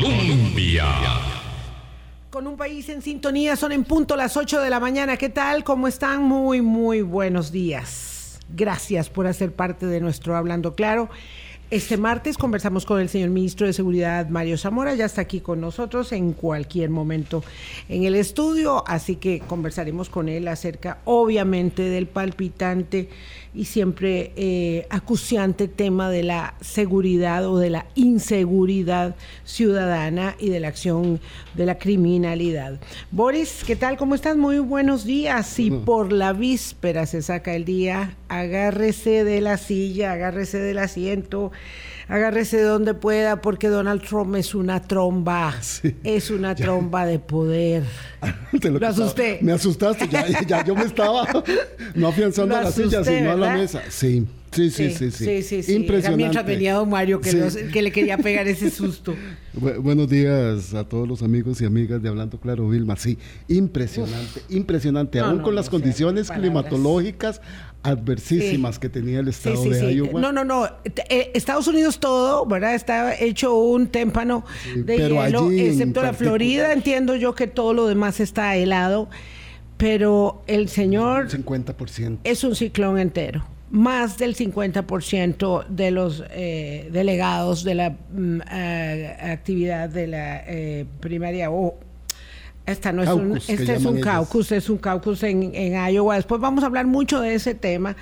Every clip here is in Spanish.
Colombia. Con un país en sintonía, son en punto las 8 de la mañana. ¿Qué tal? ¿Cómo están? Muy, muy buenos días. Gracias por hacer parte de nuestro Hablando Claro. Este martes conversamos con el señor ministro de Seguridad, Mario Zamora, ya está aquí con nosotros en cualquier momento en el estudio, así que conversaremos con él acerca, obviamente, del palpitante y siempre eh, acuciante tema de la seguridad o de la inseguridad ciudadana y de la acción de la criminalidad. Boris, ¿qué tal? ¿Cómo estás? Muy buenos días. Y por la víspera se saca el día, agárrese de la silla, agárrese del asiento agárrese de donde pueda porque Donald Trump es una tromba, es una tromba de poder. lo, asusté. Me asustaste, ya, yo me estaba no afianzando a la silla, sino a la mesa. Sí. Sí, sí, sí, sí. sí, sí, Impresionante. Mientras venía don Mario que, que, le quería pegar ese susto. buenos días a todos los amigos y amigas de Hablando Claro, Vilma. Sí, impresionante, impresionante. Aún con las condiciones climatológicas adversísimas que tenía el estado de Iowa. No, no, no. Eh, Estados Unidos todo, ¿verdad? Está hecho un témpano de hielo, excepto la Florida. Entiendo yo que todo lo demás está helado, pero el señor... 50%. Es un ciclón entero más del 50% de los eh, delegados de la mm, eh, actividad de la eh, primaria o esta no es un, este es un caucus, es un caucus en, en Iowa. Después vamos a hablar mucho de ese tema,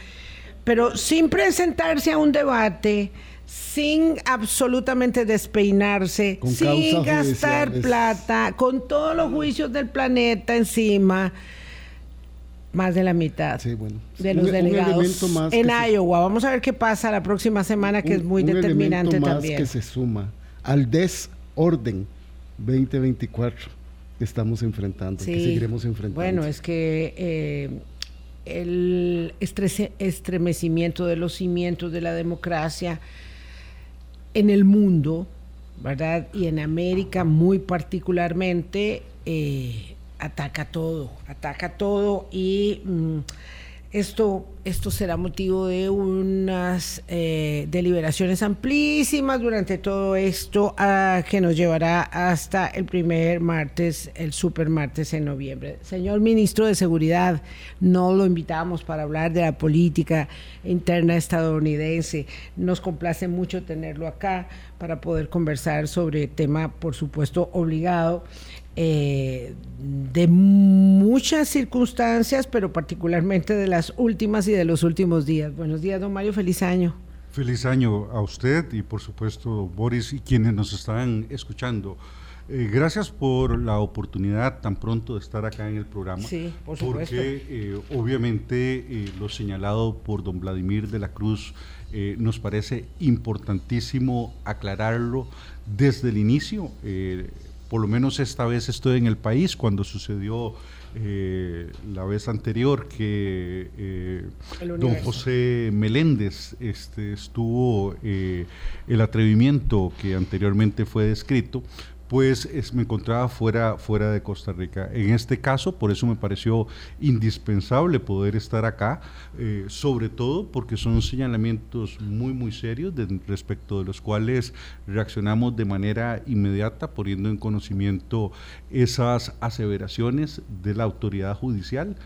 pero sin presentarse a un debate, sin absolutamente despeinarse, sin gastar plata, con todos los juicios del planeta encima más de la mitad de los delegados en Iowa. Vamos a ver qué pasa la próxima semana, que es muy determinante más también. que se suma al desorden 2024 que estamos enfrentando, que seguiremos enfrentando. Bueno, es que eh, el estremecimiento de los cimientos de la democracia en el mundo, ¿verdad? Y en América muy particularmente, eh, ataca todo, ataca todo y mm, esto, esto será motivo de unas eh, deliberaciones amplísimas durante todo esto ah, que nos llevará hasta el primer martes, el super martes en noviembre. Señor ministro de Seguridad, no lo invitamos para hablar de la política interna estadounidense. Nos complace mucho tenerlo acá para poder conversar sobre tema, por supuesto, obligado eh, de muchas circunstancias, pero particularmente de las últimas y de los últimos días. Buenos días, don Mario, feliz año. Feliz año a usted y por supuesto Boris y quienes nos están escuchando. Eh, gracias por la oportunidad tan pronto de estar acá en el programa. Sí, por supuesto. Porque eh, obviamente lo señalado por don Vladimir de la Cruz nos parece importantísimo aclararlo desde el inicio por lo menos esta vez estoy en el país, cuando sucedió eh, la vez anterior que eh, don José Meléndez este, estuvo eh, el atrevimiento que anteriormente fue descrito, pues me encontraba fuera, fuera de Costa Rica. En este caso, por eso me pareció indispensable poder estar acá, eh, sobre todo porque son señalamientos muy, muy serios respecto de los cuales reaccionamos de manera inmediata, poniendo en conocimiento esas aseveraciones de la autoridad judicial,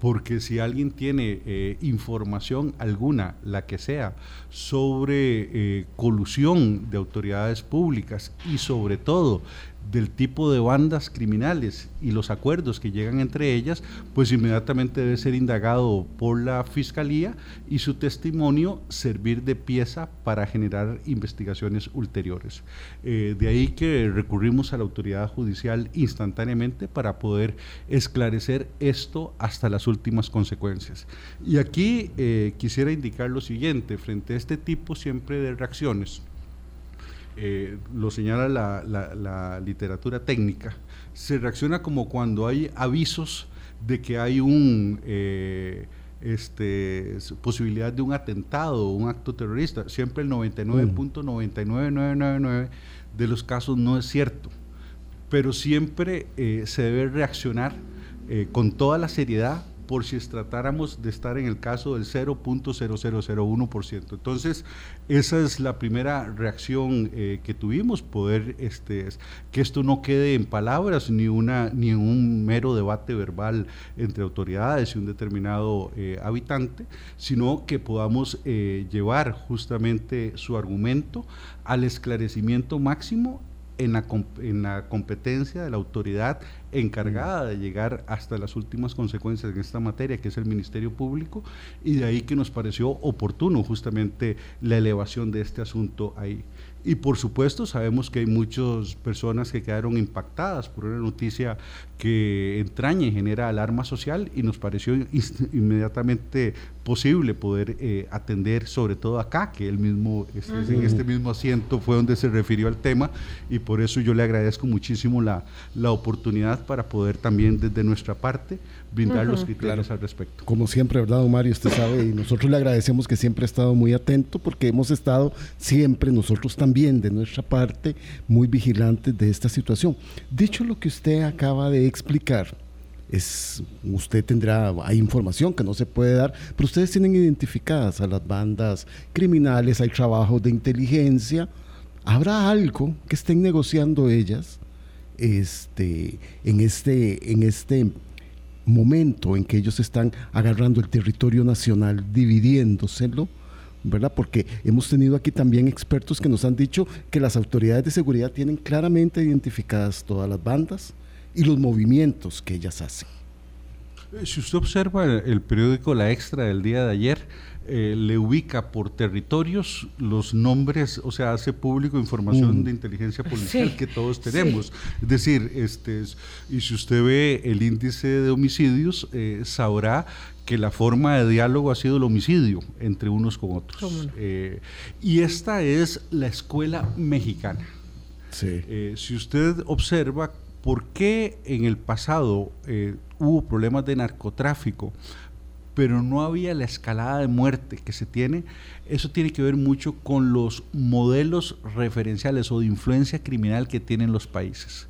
porque si alguien tiene eh, información alguna, la que sea, sobre eh, colusión de autoridades públicas y sobre todo del tipo de bandas criminales y los acuerdos que llegan entre ellas, pues inmediatamente debe ser indagado por la Fiscalía y su testimonio servir de pieza para generar investigaciones ulteriores. Eh, de ahí que recurrimos a la autoridad judicial instantáneamente para poder esclarecer esto hasta las últimas consecuencias. Y aquí eh, quisiera indicar lo siguiente, frente a este tipo siempre de reacciones, eh, lo señala la, literatura técnica, se reacciona como cuando hay avisos de que hay un eh, este, posibilidad de un atentado o un acto terrorista. Siempre el 99.99999 de los casos no es cierto, pero siempre eh, se debe reaccionar con toda la seriedad por si tratáramos de estar en el caso del 0.0001%. Entonces, esa es la primera reacción eh, que tuvimos, poder este, que esto no quede en palabras ni, una, ni un mero debate verbal entre autoridades y un determinado eh, habitante, sino que podamos eh, llevar justamente su argumento al esclarecimiento máximo en la, en la competencia de la autoridad encargada de llegar hasta las últimas consecuencias en esta materia, que es el Ministerio Público, y de ahí que nos pareció oportuno justamente la elevación de este asunto ahí. Y por supuesto sabemos que hay muchas personas que quedaron impactadas por una noticia que entraña y genera alarma social y nos pareció inmediatamente posible poder eh, atender sobre todo acá, que él mismo, este, en este mismo asiento fue donde se refirió al tema y por eso yo le agradezco muchísimo la, la oportunidad para poder también desde nuestra parte brindar los criterios al respecto. Como siempre, ¿verdad, Mario? Usted sabe, y nosotros le agradecemos que siempre ha estado muy atento porque hemos estado siempre, nosotros también de nuestra parte, muy vigilantes de esta situación. Dicho lo que usted acaba de explicar, es, usted tendrá, hay información que no se puede dar, pero ustedes tienen identificadas a las bandas criminales, hay trabajos de inteligencia, ¿habrá algo que estén negociando ellas este, en, este, en este momento en que ellos están agarrando el territorio nacional, dividiéndoselo? ¿verdad? Porque hemos tenido aquí también expertos que nos han dicho que las autoridades de seguridad tienen claramente identificadas todas las bandas, y los movimientos que ellas hacen. Eh, si usted observa el, periódico La Extra del día de ayer, eh, le ubica por territorios los nombres, o sea, hace público información mm. de inteligencia policial que todos tenemos. Es decir, este, y si usted ve el índice de homicidios, eh, sabrá que la forma de diálogo ha sido el homicidio entre unos con otros. y esta es la escuela mexicana. si usted observa ¿Por qué en el pasado eh, hubo problemas de narcotráfico, pero no había la escalada de muerte que se tiene? Eso tiene que ver mucho con los modelos referenciales o de influencia criminal que tienen los países.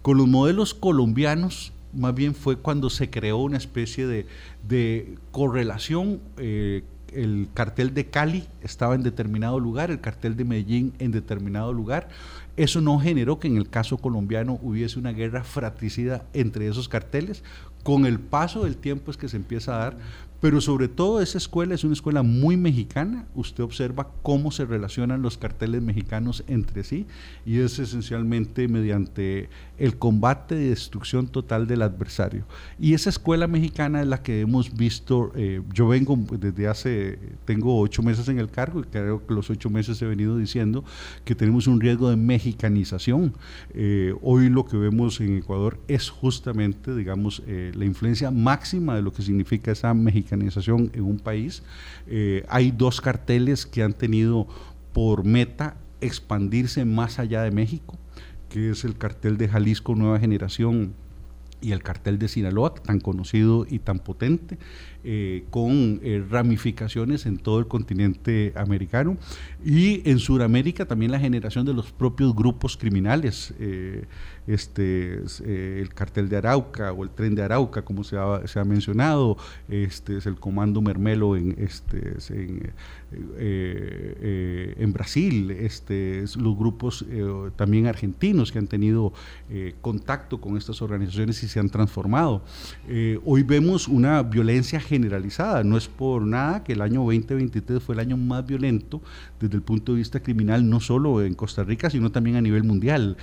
Con los modelos colombianos, más bien fue cuando se creó una especie de, correlación. Eh, el cartel de Cali estaba en determinado lugar, el cartel de Medellín en determinado lugar. Eso no generó que en el caso colombiano hubiese una guerra fratricida entre esos carteles. Con el paso del tiempo es que se empieza a dar, pero sobre todo esa escuela es una escuela muy mexicana. Usted observa cómo se relacionan los carteles mexicanos entre sí y es esencialmente mediante el combate de destrucción total del adversario. Y esa escuela mexicana es la que hemos visto, eh, yo vengo desde hace, tengo ocho meses en el cargo y creo que los ocho meses he venido diciendo que tenemos un riesgo de mexicanización. Eh, hoy lo que vemos en Ecuador es justamente, digamos, eh, la influencia máxima de lo que significa esa mexicanización en un país. Eh, hay dos carteles que han tenido por meta expandirse más allá de México, que es el cartel de Jalisco Nueva Generación y el cartel de Sinaloa, tan conocido y tan potente, eh, con eh, ramificaciones en todo el continente americano y en Sudamérica también la generación de los propios grupos criminales este, eh, el cartel de Arauca o el tren de Arauca, como se ha, se ha mencionado, este, es el comando Mermelo en, este, en, en Brasil, este, los grupos también argentinos que han tenido contacto con estas organizaciones y se han transformado. hoy vemos una violencia generalizada, no es por nada que el año 2023 fue el año más violento desde el punto de vista criminal, no solo en Costa Rica, sino también a nivel mundial.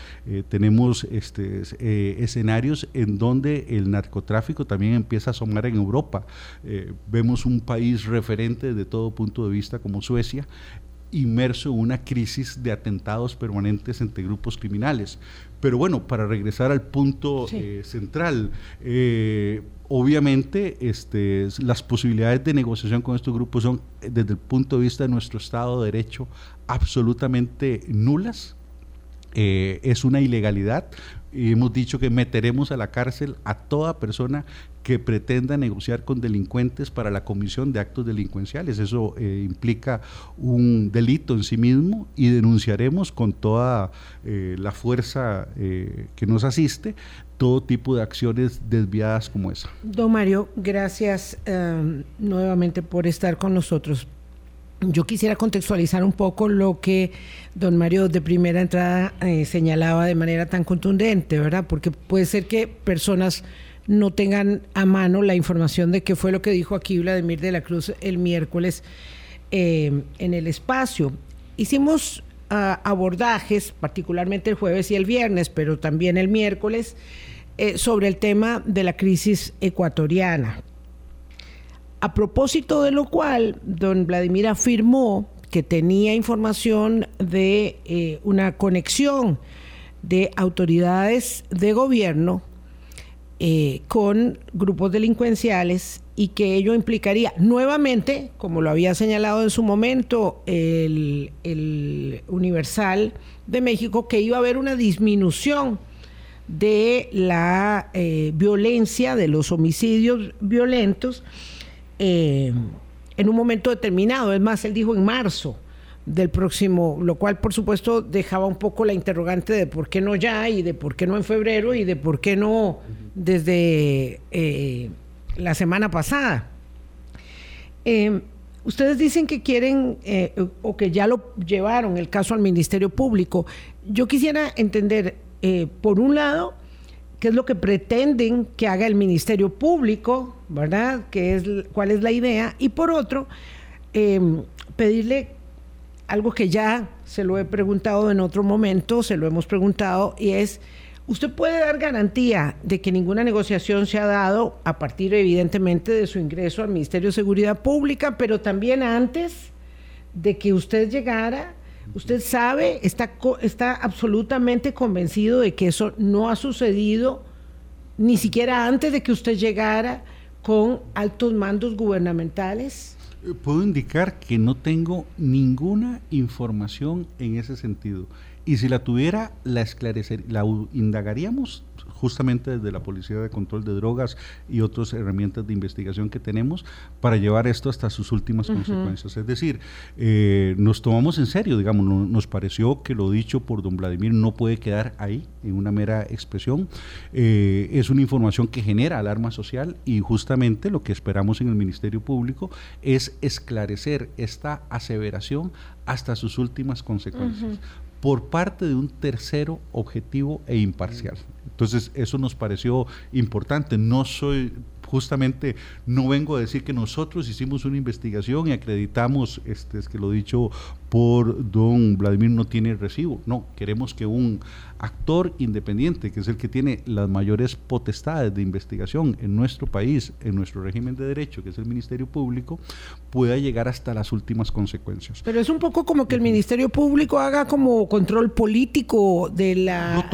tenemos este, eh, escenarios en donde el narcotráfico también empieza a asomar en Europa. Eh, vemos un país referente de todo punto de vista como Suecia, inmerso en una crisis de atentados permanentes entre grupos criminales. Pero bueno, para regresar al punto eh, central, obviamente este, las posibilidades de negociación con estos grupos son, desde el punto de vista de nuestro Estado de Derecho, absolutamente nulas. es una ilegalidad y hemos dicho que meteremos a la cárcel a toda persona que pretenda negociar con delincuentes para la comisión de actos delincuenciales. Eso eh, implica un delito en sí mismo y denunciaremos con toda eh, la fuerza eh, que nos asiste todo tipo de acciones desviadas como esa. Don Mario, gracias nuevamente por estar con nosotros. Yo quisiera contextualizar un poco lo que don Mario de primera entrada señalaba de manera tan contundente, ¿verdad? Porque puede ser que personas no tengan a mano la información de qué fue lo que dijo aquí Vladimir de la Cruz el miércoles eh, en el espacio. Hicimos ah, abordajes, particularmente el jueves y el viernes, pero también el miércoles, eh, sobre el tema de la crisis ecuatoriana. A propósito de lo cual, don Vladimir afirmó que tenía información de eh, una conexión de autoridades de gobierno eh, con grupos delincuenciales y que ello implicaría nuevamente, como lo había señalado en su momento el, Universal de México, que iba a haber una disminución de la eh, violencia, de los homicidios violentos eh, en un momento determinado. Es más, él dijo en marzo del próximo, lo cual por supuesto dejaba un poco la interrogante de por qué no ya y de por qué no en febrero y de por qué no desde eh, la semana pasada. Em, ustedes dicen que quieren eh, o que ya lo llevaron el caso al Ministerio Público. Yo quisiera entender, eh, por un lado, qué es lo que pretenden que haga el Ministerio Público, ¿verdad? ¿Qué es, ¿Cuál es la idea? Y por otro, em, pedirle algo que ya se lo he preguntado en otro momento, se lo hemos preguntado, y es, ¿usted puede dar garantía de que ninguna negociación se ha dado a partir evidentemente de su ingreso al Ministerio de Seguridad Pública, pero también antes de que usted llegara? Usted sabe, está, está absolutamente convencido de que eso no ha sucedido ni siquiera antes de que usted llegara con altos mandos gubernamentales. Eh, puedo indicar que no tengo ninguna información en ese sentido. Y si la tuviera, la esclarecer, la indagaríamos justamente desde la Policía de Control de Drogas y otras herramientas de investigación que tenemos para llevar esto hasta sus últimas consecuencias. Es decir, eh, nos tomamos en serio, digamos, nos pareció que lo dicho por don Vladimir no puede quedar ahí en una mera expresión. Eh, es una información que genera alarma social y justamente lo que esperamos en el Ministerio Público es esclarecer esta aseveración hasta sus últimas consecuencias por parte de un tercero objetivo e imparcial. Entonces, eso nos pareció importante. No soy, justamente, no vengo a decir que nosotros hicimos una investigación y acreditamos, este, es que lo dicho por don Vladimir no tiene recibo. No, queremos que un actor independiente, que es el que tiene las mayores potestades de investigación en nuestro país, en nuestro régimen de derecho, que es el Ministerio Público, pueda llegar hasta las últimas consecuencias. Pero es un poco como que el Ministerio Público haga como control político de la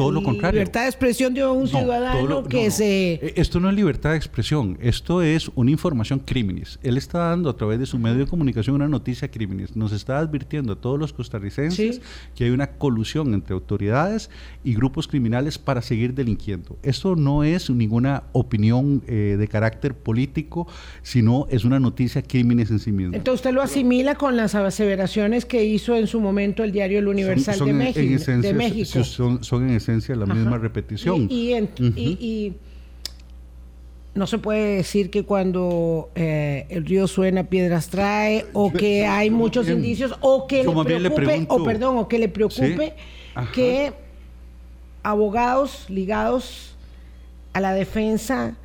libertad de expresión de un ciudadano que se... E, esto no es libertad de expresión, esto es una información crímenes. Él está dando a través de su medio de comunicación una noticia crímenes. Nos está advirtiendo a todos los costarricenses que hay una colusión entre autoridades y grupos criminales para seguir delinquiendo. Esto no es ninguna opinión eh, de carácter político, sino es una noticia crímenes en sí misma. Entonces usted lo asimila con las aseveraciones que hizo en su momento el diario El Universal de, México, Son, en esencia la misma repetición. y, no se puede decir que cuando eh, el río suena piedras trae o que hay muchos indicios o que le preocupe o perdón o que le preocupe que abogados ligados a la defensa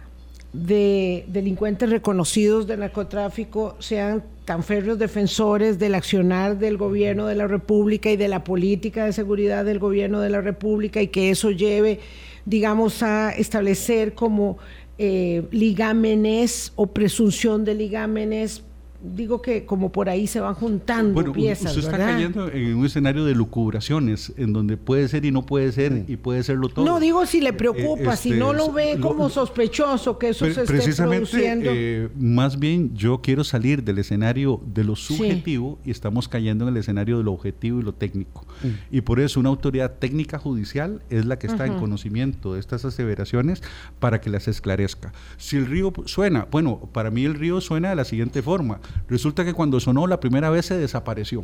de delincuentes reconocidos de narcotráfico sean tan férreos defensores del accionar del gobierno de la República y de la política de seguridad del gobierno de la República y que eso lleve, digamos, a establecer como eh, ligámenes o presunción de ligámenes digo que como por ahí se van juntando bueno, piezas. Usted está cayendo en un escenario de lucubraciones, en donde puede ser y no puede ser, y puede serlo todo. No, digo si le preocupa, si no lo este, ve como sospechoso que eso se esté produciendo. Eh, más bien yo quiero salir del escenario de lo subjetivo y estamos cayendo en el escenario de lo objetivo y lo técnico. Y por eso una autoridad técnica judicial es la que está en conocimiento de estas aseveraciones para que las esclarezca. Si el río suena, bueno, para mí el río suena de la siguiente forma Resulta que cuando sonó la primera vez se desapareció.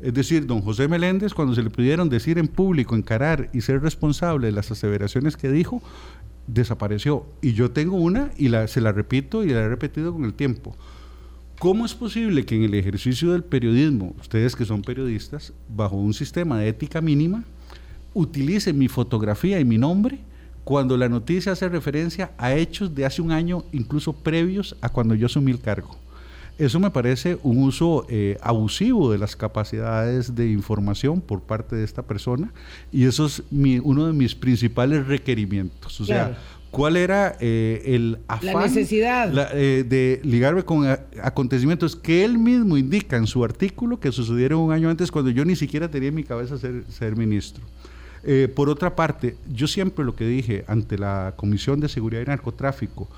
Es decir, don José Meléndez, cuando se le pudieron decir en público, encarar y ser responsable de las aseveraciones que dijo, desapareció. Y yo tengo una y la, se la repito y la he repetido con el tiempo. ¿Cómo es posible que en el ejercicio del periodismo, ustedes que son periodistas, bajo un sistema de ética mínima, utilicen mi fotografía y mi nombre cuando la noticia hace referencia a hechos de hace un año, incluso previos a cuando yo asumí el cargo? Eso me parece un uso eh, abusivo de las capacidades de información por parte de esta persona y eso es uno de mis principales requerimientos. O sea, ¿cuál era eh, el afán? La necesidad. Eh, de ligarme con acontecimientos que él mismo indica en su artículo que sucedieron un año antes cuando yo ni siquiera tenía en mi cabeza ser, ser ministro. por otra parte, yo siempre lo que dije ante la Comisión de Seguridad y Narcotráfico,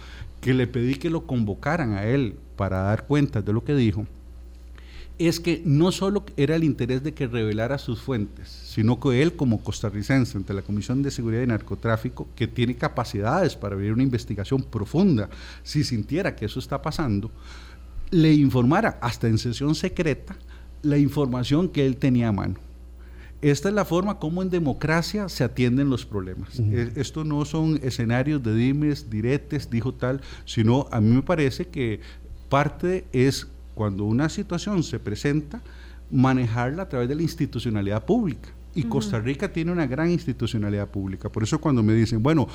que le pedí que lo convocaran a él para dar cuenta de lo que dijo, es que no solo era el interés de que revelara sus fuentes, sino que él como costarricense ante la Comisión de Seguridad y Narcotráfico, que tiene capacidades para abrir una investigación profunda, si sintiera que eso está pasando, le informara hasta en sesión secreta la información que él tenía a mano. Esta es la forma como en democracia se atienden los problemas. E, esto no son escenarios de dimes, diretes, dijo tal, sino a mí me parece que parte es cuando una situación se presenta, manejarla a través de la institucionalidad pública. Y Costa Rica tiene una gran institucionalidad pública. Por eso cuando me dicen, bueno,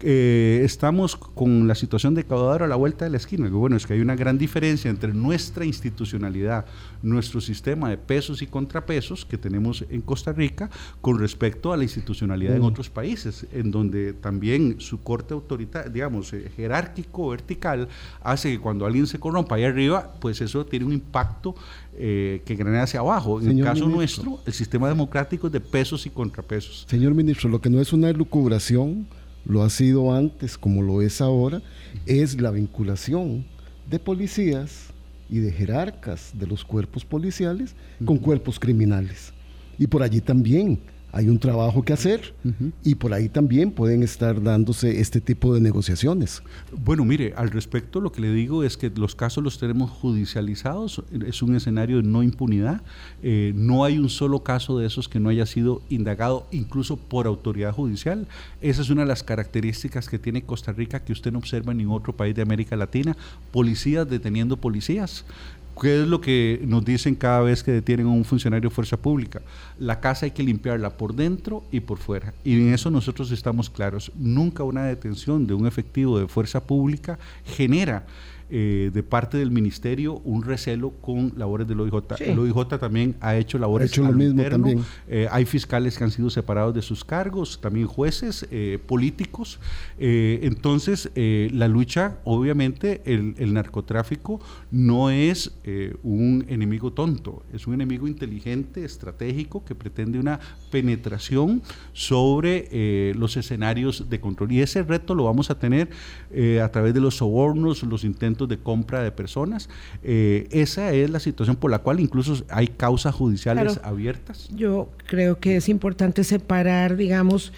eh, estamos con la situación de caudador a la vuelta de la esquina, bueno, es que hay una gran diferencia entre nuestra institucionalidad, nuestro sistema de pesos y contrapesos que tenemos en Costa Rica con respecto a la institucionalidad en otros países, en donde también su corte autoritario, digamos, eh, jerárquico, vertical, hace que cuando alguien se corrompa ahí arriba, pues eso tiene un impacto eh, que granea hacia abajo. En el caso nuestro, el sistema democrático es de pesos y contrapesos. Señor ministro, lo que no es una elucubración, lo ha sido antes como lo es ahora, es la vinculación de policías y de jerarcas de los cuerpos policiales con cuerpos criminales. Y por allí también hay un trabajo que hacer y por ahí también pueden estar dándose este tipo de negociaciones. Bueno, mire, al respecto lo que le digo es que los casos los tenemos judicializados, es un escenario de no impunidad, eh, no hay un solo caso de esos que no haya sido indagado incluso por autoridad judicial. Esa es una de las características que tiene Costa Rica que usted no observa en ningún otro país de América Latina, policías deteniendo policías. ¿Qué es lo que nos dicen cada vez que detienen a un funcionario de fuerza pública? La casa hay que limpiarla por dentro y por fuera. Y en eso nosotros estamos claros. Nunca una detención de un efectivo de fuerza pública genera eh, de parte del ministerio un recelo con labores del OIJ. El OIJ también ha hecho labores ha hecho lo mismo también. Eh, hay fiscales que han sido separados de sus cargos, también jueces, eh, políticos. entonces, la lucha, obviamente, el, el narcotráfico no es un enemigo tonto, es un enemigo inteligente, estratégico, que pretende una penetración sobre los escenarios de control. Y ese reto lo vamos a tener a través de los sobornos, los intentos de compra de personas. Eh, esa es la situación por la cual incluso hay causas judiciales abiertas. Yo creo que es importante separar, digamos,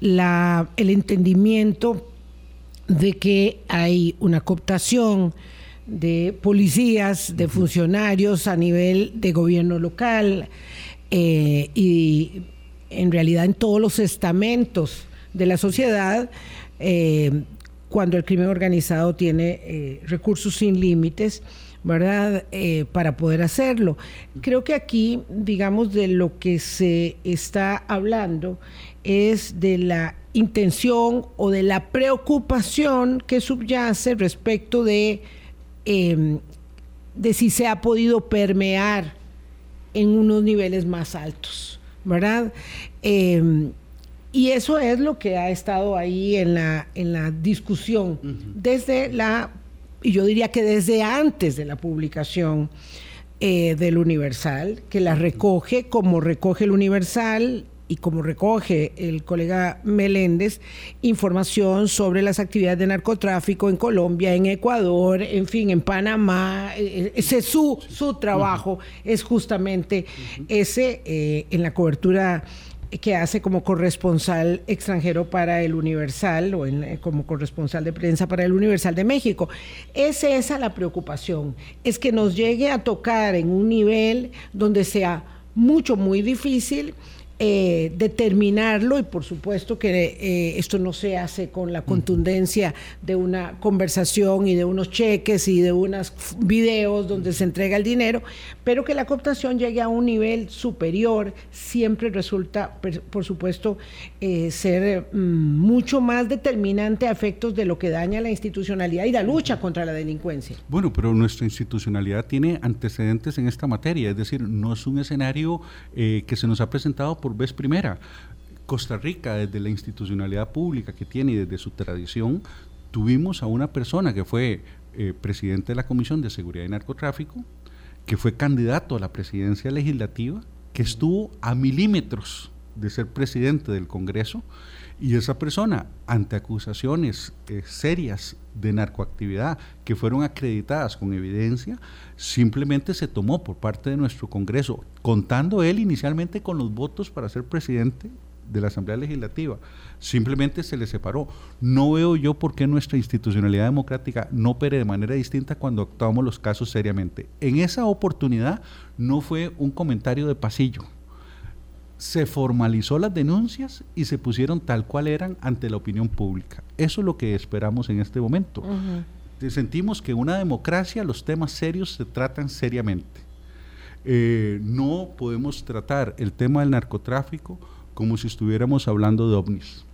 la, el entendimiento de que hay una cooptación de policías, de funcionarios a nivel de gobierno local eh, y en realidad en todos los estamentos de la sociedad eh, cuando el crimen organizado tiene eh, recursos sin límites, ¿verdad? Eh, para poder hacerlo. Creo que aquí, digamos, de lo que se está hablando es de la intención o de la preocupación que subyace respecto de, em, de si se ha podido permear en unos niveles más altos, ¿verdad? Y eso es lo que ha estado ahí en la, en la discusión desde la y yo diría que desde antes de la publicación eh, del Universal, que la recoge como recoge el Universal y como recoge el colega Meléndez, información sobre las actividades de narcotráfico en Colombia, en Ecuador, en fin, en Panamá. Eh, ese su, su trabajo es justamente ese eh, en la cobertura que hace como corresponsal extranjero para el Universal o como corresponsal de prensa para el Universal de México. Es esa la preocupación, es que nos llegue a tocar en un nivel donde sea mucho, muy difícil eh, determinarlo y por supuesto que eh, esto no se hace con la contundencia de una conversación y de unos cheques y de unos videos donde se entrega el dinero, pero que la cooptación llegue a un nivel superior siempre resulta, por supuesto, eh, ser mm, mucho más determinante a efectos de lo que daña la institucionalidad y la lucha contra la delincuencia. Bueno, pero nuestra institucionalidad tiene antecedentes en esta materia, es decir, no es un escenario que se nos ha presentado por vez primera. Costa Rica, desde la institucionalidad pública que tiene y desde su tradición, tuvimos a una persona que fue eh, presidente de la Comisión de Seguridad y Narcotráfico, que fue candidato a la presidencia legislativa, que estuvo a milímetros de ser presidente del Congreso, y esa persona, ante acusaciones eh, serias de narcoactividad que fueron acreditadas con evidencia, simplemente se tomó por parte de nuestro Congreso, contando él inicialmente con los votos para ser presidente de la Asamblea Legislativa. Simplemente se le separó. No veo yo por qué nuestra institucionalidad democrática no opere de manera distinta cuando actuamos los casos seriamente. En esa oportunidad no fue un comentario de pasillo se formalizó las denuncias y se pusieron tal cual eran ante la opinión pública. Eso es lo que esperamos en este momento. Sentimos que en una democracia los temas serios se tratan seriamente. Eh, no podemos tratar el tema del narcotráfico como si estuviéramos hablando de ovnis.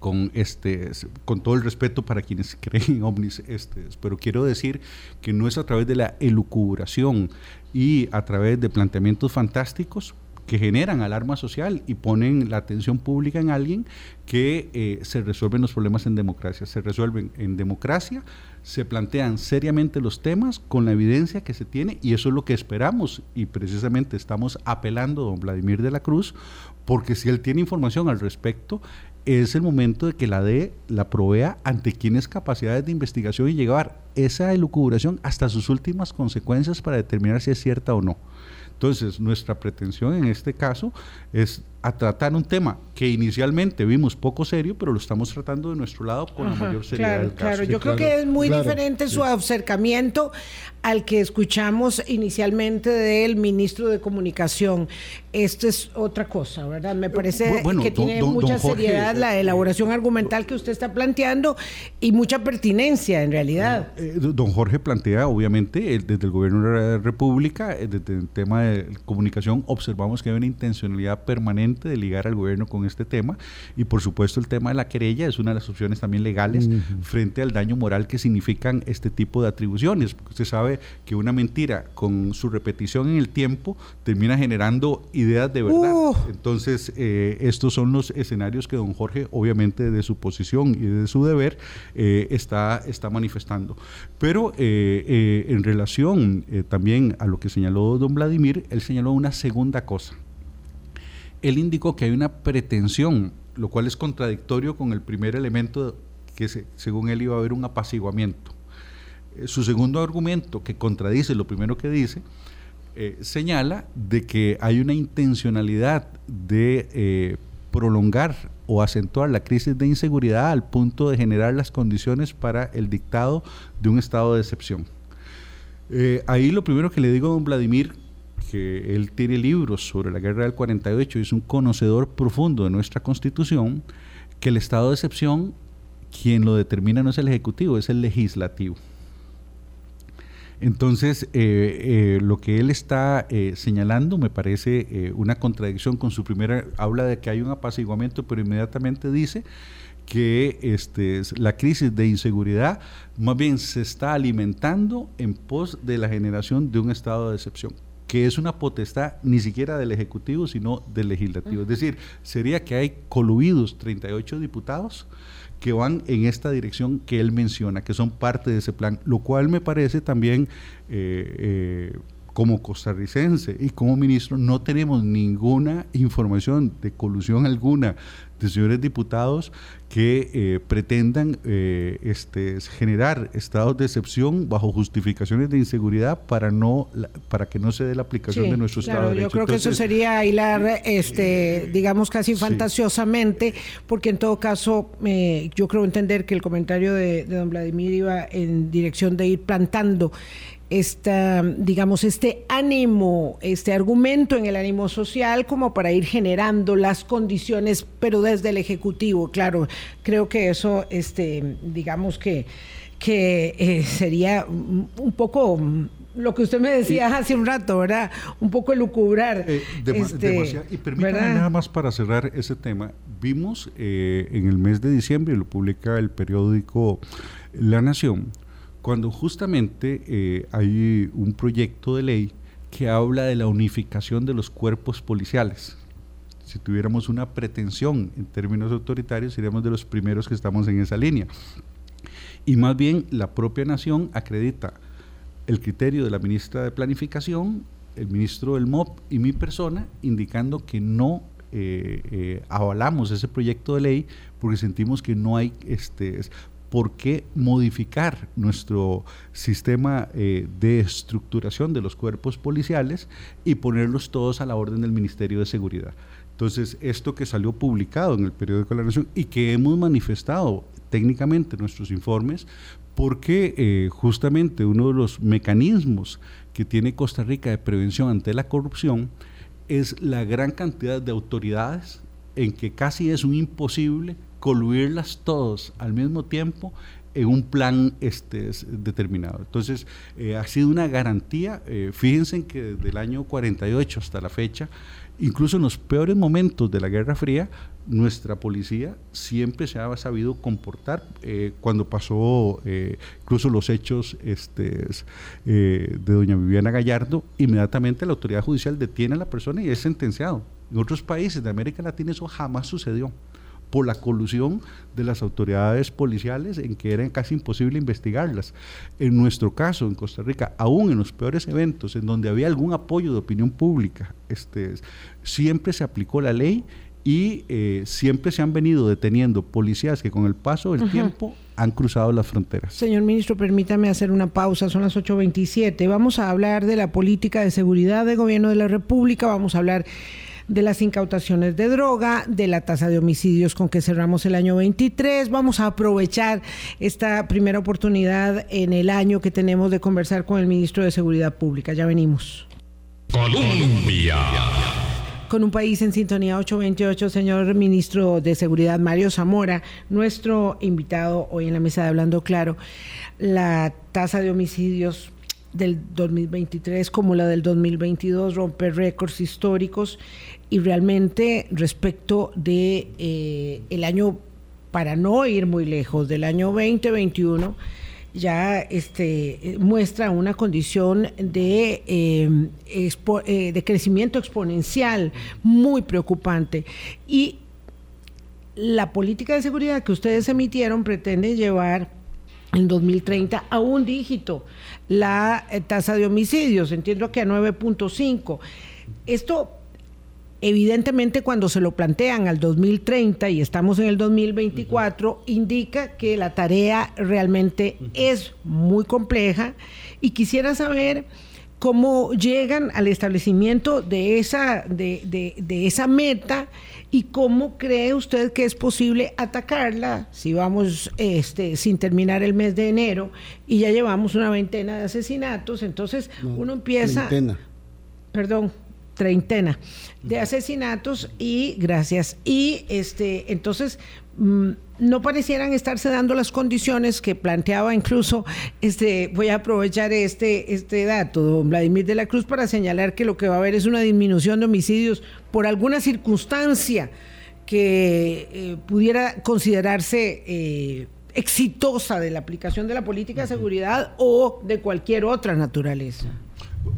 Con, este, con todo el respeto para quienes creen en ovnis, este, pero quiero decir que no es a través de la elucubración y a través de planteamientos fantásticos que generan alarma social y ponen la atención pública en alguien que eh, se resuelven los problemas en democracia. Se resuelven en democracia, se plantean seriamente los temas con la evidencia que se tiene y eso es lo que esperamos y precisamente estamos apelando a don Vladimir de la Cruz porque si él tiene información al respecto, es el momento de que la dé, la provea ante quienes capacidades de investigación y llevar esa elucubración hasta sus últimas consecuencias para determinar si es cierta o no. Entonces, nuestra pretensión en este caso es a tratar un tema que inicialmente vimos poco serio, pero lo estamos tratando de nuestro lado con la mayor seriedad claro, del caso. Claro, yo creo que es muy diferente su acercamiento al que escuchamos inicialmente del ministro de Comunicación. Esto es otra cosa, ¿verdad? Me parece que tiene mucha seriedad la elaboración argumental que usted está planteando y mucha pertinencia en realidad. Eh, don Jorge plantea, obviamente, desde el gobierno de la República, eh, desde el tema de comunicación, observamos que hay una intencionalidad permanente de ligar al gobierno con este tema y por supuesto el tema de la querella es una de las opciones también legales frente al daño moral que significan este tipo de atribuciones. Porque usted sabe que una mentira con su repetición en el tiempo termina generando ideas de verdad. Uh. Entonces eh, estos son los escenarios que don Jorge obviamente de su posición y de su deber eh, está, está manifestando. Pero eh, en relación también a lo que señaló don Vladimir, él señaló una segunda cosa él indicó que hay una pretensión, lo cual es contradictorio con el primer elemento que según él iba a haber un apaciguamiento. Eh, su segundo argumento, que contradice lo primero que dice, eh, señala de que hay una intencionalidad de eh, prolongar o acentuar la crisis de inseguridad al punto de generar las condiciones para el dictado de un estado de excepción. ahí lo primero que le digo a don Vladimir que él tiene libros sobre la guerra del 48 y es un conocedor profundo de nuestra constitución, que el estado de excepción, quien lo determina no es el Ejecutivo, es el Legislativo. Entonces, eh, eh, lo que él está eh, señalando me parece una contradicción con su primera, habla de que hay un apaciguamiento, pero inmediatamente dice que este, la crisis de inseguridad más bien se está alimentando en pos de la generación de un estado de excepción que es una potestad ni siquiera del Ejecutivo, sino del Legislativo. Es decir, sería que hay coluidos 38 diputados que van en esta dirección que él menciona, que son parte de ese plan, lo cual me parece también... Eh, eh, como costarricense y como ministro no tenemos ninguna información de colusión alguna de señores diputados que eh, pretendan eh, este, generar estados de excepción bajo justificaciones de inseguridad para no para que no se dé la aplicación de nuestro estado de derecho. Yo creo que eso sería hilar, este, digamos casi fantasiosamente, porque en todo caso yo creo entender que el comentario de, de don Vladimir iba en dirección de ir plantando esta, digamos, este ánimo, este argumento en el ánimo social como para ir generando las condiciones, pero desde el Ejecutivo, claro, creo que eso, este, digamos que, que eh, sería un poco lo que usted me decía hace un rato, ¿verdad? Un poco lucubrar. Eh, este, y permítame nada más para cerrar ese tema. Vimos eh, en el mes de diciembre, lo publica el periódico La Nación, cuando justamente eh, hay un proyecto de ley que habla de la unificación de los cuerpos policiales. Si tuviéramos una pretensión en términos autoritarios, seríamos de los primeros que estamos en esa línea. Y más bien la propia nación acredita el criterio de la ministra de Planificación, el ministro del MOP y mi persona, indicando que no eh, eh, avalamos ese proyecto de ley porque sentimos que no hay este, ¿por qué modificar nuestro sistema eh, de estructuración de los cuerpos policiales y ponerlos todos a la orden del Ministerio de Seguridad? Entonces, esto que salió publicado en el periódico la Nación y que hemos manifestado técnicamente en nuestros informes, porque eh, justamente uno de los mecanismos que tiene Costa Rica de prevención ante la corrupción es la gran cantidad de autoridades en que casi es un imposible coluirlas todos al mismo tiempo en un plan este, determinado. Entonces, eh, ha sido una garantía. Eh, fíjense que desde el año 48 hasta la fecha, incluso en los peores momentos de la Guerra Fría, nuestra policía siempre se ha sabido comportar. Eh, cuando pasó incluso los hechos este, de doña Viviana Gallardo, inmediatamente la autoridad judicial detiene a la persona y es sentenciado. En otros países de América Latina eso jamás sucedió por la colusión de las autoridades policiales en que era casi imposible investigarlas. En nuestro caso, en Costa Rica, aún en los peores eventos en donde había algún apoyo de opinión pública, este, siempre se aplicó la ley y eh, siempre se han venido deteniendo policías que con el paso del tiempo han cruzado las fronteras. Señor ministro, permítame hacer una pausa, son las 8.27. Vamos a hablar de la política de seguridad del gobierno de la República, vamos a hablar de las incautaciones de droga, de la tasa de homicidios con que cerramos el año 23. Vamos a aprovechar esta primera oportunidad en el año que tenemos de conversar con el ministro de Seguridad Pública. Ya venimos. Colombia. Con un país en sintonía 828, señor ministro de Seguridad Mario Zamora, nuestro invitado hoy en la mesa de Hablando Claro, la tasa de homicidios del 2023 como la del 2022 rompe récords históricos y realmente respecto de eh, el año para no ir muy lejos del año 2021 ya este muestra una condición de, eh, eh, de crecimiento exponencial muy preocupante y la política de seguridad que ustedes emitieron pretende llevar en 2030 a un dígito la eh, tasa de homicidios, entiendo que a 9.5. Esto evidentemente cuando se lo plantean al 2030 y estamos en el 2024, indica que la tarea realmente es muy compleja y quisiera saber cómo llegan al establecimiento de esa, de, de, esa meta y cómo cree usted que es posible atacarla si vamos este, sin terminar el mes de enero y ya llevamos una veintena de asesinatos, entonces uno empieza... Perdón, treintena de asesinatos y gracias. Y este, entonces mm, no parecieran estarse dando las condiciones que planteaba incluso, este, voy a aprovechar este, este dato, don Vladimir de la Cruz, para señalar que lo que va a haber es una disminución de homicidios por alguna circunstancia que eh, pudiera considerarse eh, exitosa de la aplicación de la política de seguridad o de cualquier otra naturaleza.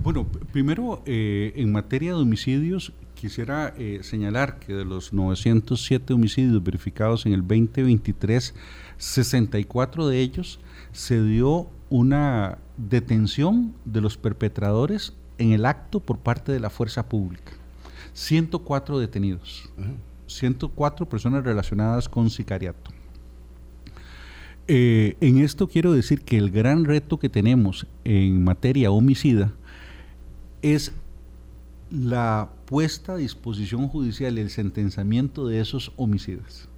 Bueno, primero, eh, en materia de homicidios, quisiera eh, señalar que de los 907 homicidios verificados en el 2023, 64 de ellos se dio una detención de los perpetradores en el acto por parte de la fuerza pública. 104 detenidos, 104 personas relacionadas con sicariato. Eh, en esto quiero decir que el gran reto que tenemos en materia homicida es la puesta a disposición judicial el sentenciamiento de esos homicidas.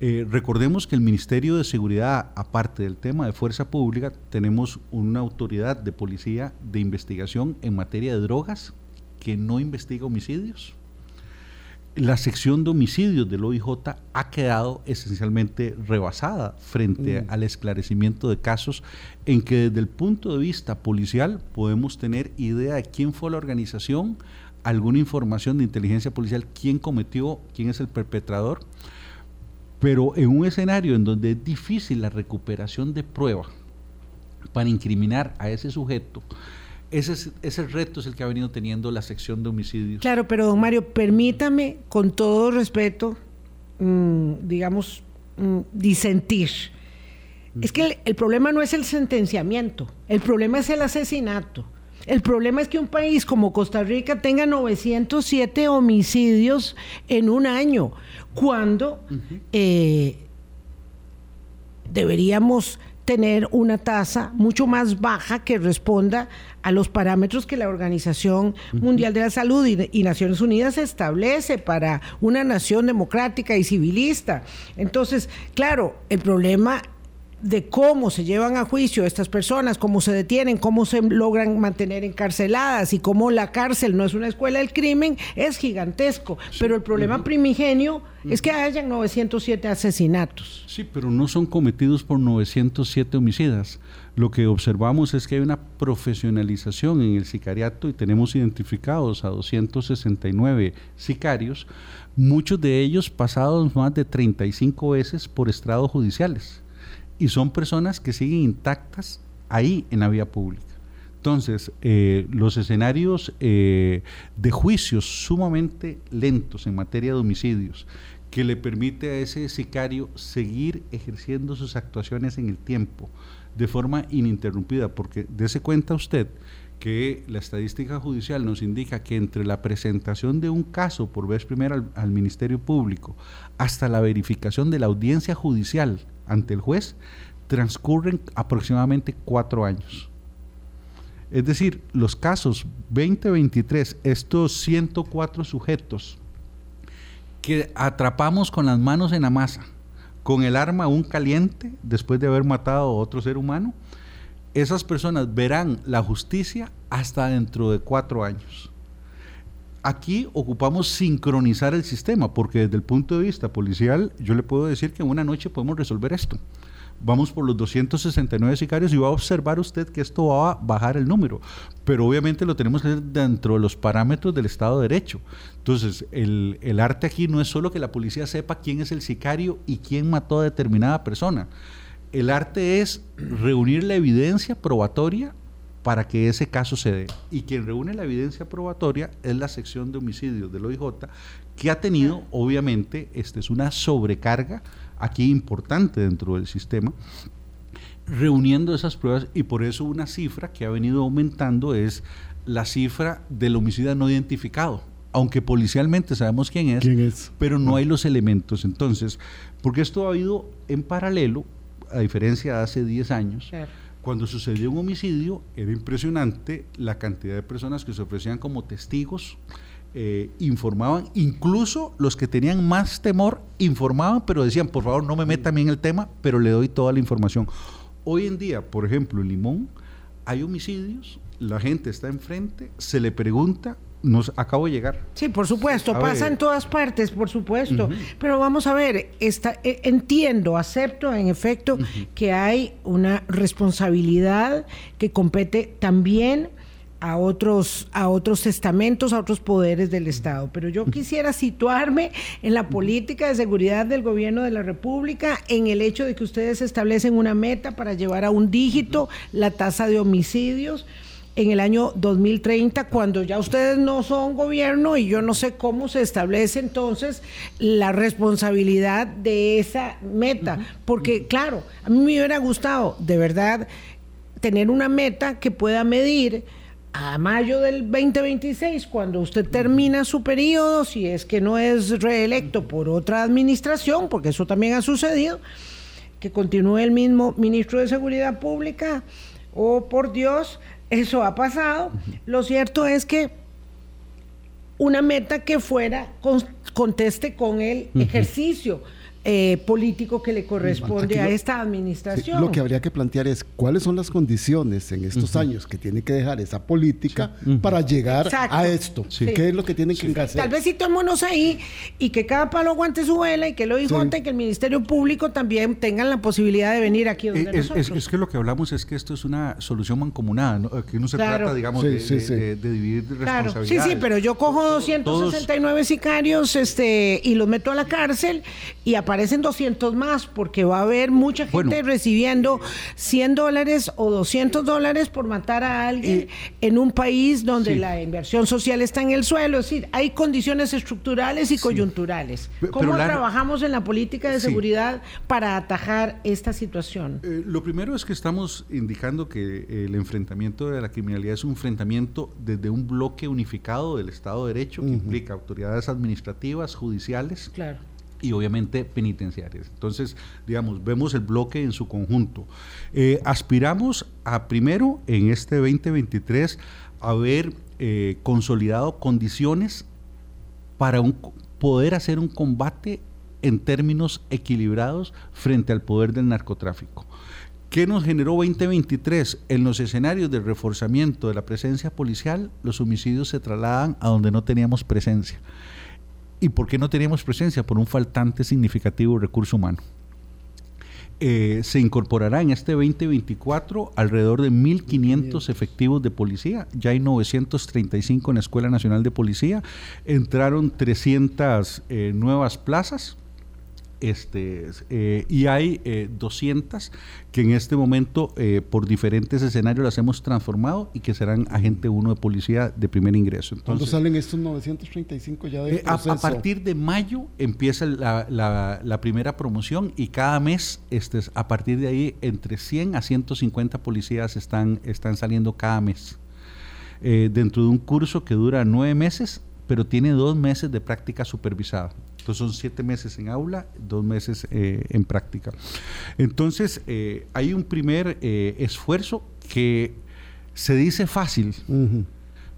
Eh, recordemos que el Ministerio de Seguridad, aparte del tema de fuerza pública, tenemos una autoridad de policía de investigación en materia de drogas que no investiga homicidios la sección de homicidios del OIJ ha quedado esencialmente rebasada frente mm. al esclarecimiento de casos en que desde el punto de vista policial podemos tener idea de quién fue la organización, alguna información de inteligencia policial, quién cometió, quién es el perpetrador, pero en un escenario en donde es difícil la recuperación de prueba para incriminar a ese sujeto, ese, reto es el que ha venido teniendo la sección de homicidios. Claro, pero don Mario, permítame con todo respeto, mm, digamos, mm, disentir. Es que el, problema no es el sentenciamiento, el problema es el asesinato. El problema es que un país como Costa Rica tenga 907 homicidios en un año, cuando eh, deberíamos tener una tasa mucho más baja que responda a los parámetros que la Organización Mundial de la Salud y, Naciones Unidas establece para una nación democrática y civilista. Entonces, claro, el problema de cómo se llevan a juicio estas personas, cómo se detienen, cómo se logran mantener encarceladas y cómo la cárcel no es una escuela del crimen, es gigantesco. Pero el problema primigenio es que hayan 907 asesinatos. Sí, pero no son cometidos por 907 homicidas. Lo que observamos es que hay una profesionalización en el sicariato y tenemos identificados a 269 sicarios, muchos de ellos pasados más de 35 veces por estrados judiciales y son personas que siguen intactas ahí en la vía pública. Entonces, eh, los escenarios eh, de juicios sumamente lentos en materia de homicidios, que le permite a ese sicario seguir ejerciendo sus actuaciones en el tiempo, de forma ininterrumpida, porque dése cuenta usted que la estadística judicial nos indica que entre la presentación de un caso por vez primera al Ministerio Público hasta la verificación de la audiencia judicial ante el juez transcurren aproximadamente cuatro años. Es decir, los casos 2023, estos 104 sujetos que atrapamos con las manos en la masa, con el arma aún caliente después de haber matado a otro ser humano, esas personas verán la justicia hasta dentro de cuatro años. Aquí ocupamos sincronizar el sistema, porque desde el punto de vista policial, yo le puedo decir que en una noche podemos resolver esto. Vamos por los 269 sicarios y va a observar usted que esto va a bajar el número, pero obviamente lo tenemos que hacer dentro de los parámetros del Estado de Derecho. Entonces, el, el arte aquí no es solo que la policía sepa quién es el sicario y quién mató a determinada persona. El arte es reunir la evidencia probatoria para que ese caso se dé. Y quien reúne la evidencia probatoria es la sección de homicidios del OIJ, que ha tenido, obviamente, este es una sobrecarga aquí importante dentro del sistema, reuniendo esas pruebas y por eso una cifra que ha venido aumentando es la cifra del homicida no identificado. Aunque policialmente sabemos quién es, es? pero no hay los elementos. Entonces, porque esto ha habido en paralelo, a diferencia de hace 10 años, cuando sucedió un homicidio, era impresionante la cantidad de personas que se ofrecían como testigos, eh, informaban, incluso los que tenían más temor informaban, pero decían, por favor, no me meta a mí en el tema, pero le doy toda la información. Hoy en día, por ejemplo, en Limón, hay homicidios, la gente está enfrente, se le pregunta, nos acabo de llegar. Sí, por supuesto, pasa en todas partes, por supuesto. Pero vamos a ver, esta, eh, entiendo, acepto en efecto que hay una responsabilidad que compete también a otros, a otros estamentos, a otros poderes del Estado. Pero yo quisiera situarme en la política de seguridad del gobierno de la República, en el hecho de que ustedes establecen una meta para llevar a un dígito la tasa de homicidios en el año 2030, cuando ya ustedes no son gobierno y yo no sé cómo se establece entonces la responsabilidad de esa meta. Porque, claro, a mí me hubiera gustado, de verdad, tener una meta que pueda medir a mayo del 2026, cuando usted termina su periodo, si es que no es reelecto por otra administración, porque eso también ha sucedido, que continúe el mismo ministro de Seguridad Pública, o oh, por Dios, eso ha pasado. Lo cierto es que una meta que fuera conteste con el ejercicio eh, político que le corresponde a esta administración. lo que habría que plantear es cuáles son las condiciones en estos años que tiene que dejar esa política para llegar a esto. ¿Qué es lo que tienen que hacer? Tal vez situémonos ahí y que cada palo aguante su vela y que lo dijo y que el Ministerio Público también tengan la posibilidad de venir aquí donde es, nosotros. Es, que lo que hablamos es que esto es una solución mancomunada, ¿no? que no se trata, digamos, de, dividir responsabilidades. Sí, sí, pero yo cojo 269 sicarios este, y los meto a la cárcel y aparte aparecen 200 más porque va a haber mucha gente recibiendo 100 dólares o 200 dólares por matar a alguien eh, en un país donde la inversión social está en el suelo. Es decir, hay condiciones estructurales y coyunturales. ¿Cómo trabajamos en la política de seguridad para atajar esta situación? Eh, lo primero es que estamos indicando que el enfrentamiento de la criminalidad es un enfrentamiento desde un bloque unificado del Estado de Derecho que implica autoridades administrativas, judiciales. Claro y obviamente penitenciarias. Entonces, digamos, vemos el bloque en su conjunto. Eh, aspiramos a primero, en este 2023, haber eh, consolidado condiciones para un, poder hacer un combate en términos equilibrados frente al poder del narcotráfico. ¿Qué nos generó 2023? En los escenarios de reforzamiento de la presencia policial, los homicidios se trasladan a donde no teníamos presencia. ¿Y por qué no teníamos presencia? Por un faltante significativo recurso humano. Eh, se incorporará en este 2024 alrededor de 1.500 efectivos de policía. Ya hay 935 en la Escuela Nacional de Policía. Entraron 300 eh, nuevas plazas este, eh, y hay 200 eh, que en este momento eh, por diferentes escenarios las hemos transformado y que serán agente 1 de policía de primer ingreso. Entonces, ¿Cuándo salen estos 935 ya de a, a, partir de mayo empieza la, la, primera promoción y cada mes, este, a partir de ahí, entre 100 a 150 policías están, están saliendo cada mes. dentro de un curso que dura nueve meses, pero tiene dos meses de práctica supervisada. Entonces son siete meses en aula, dos meses eh, en práctica. Entonces eh, hay un primer eh, esfuerzo que se dice fácil.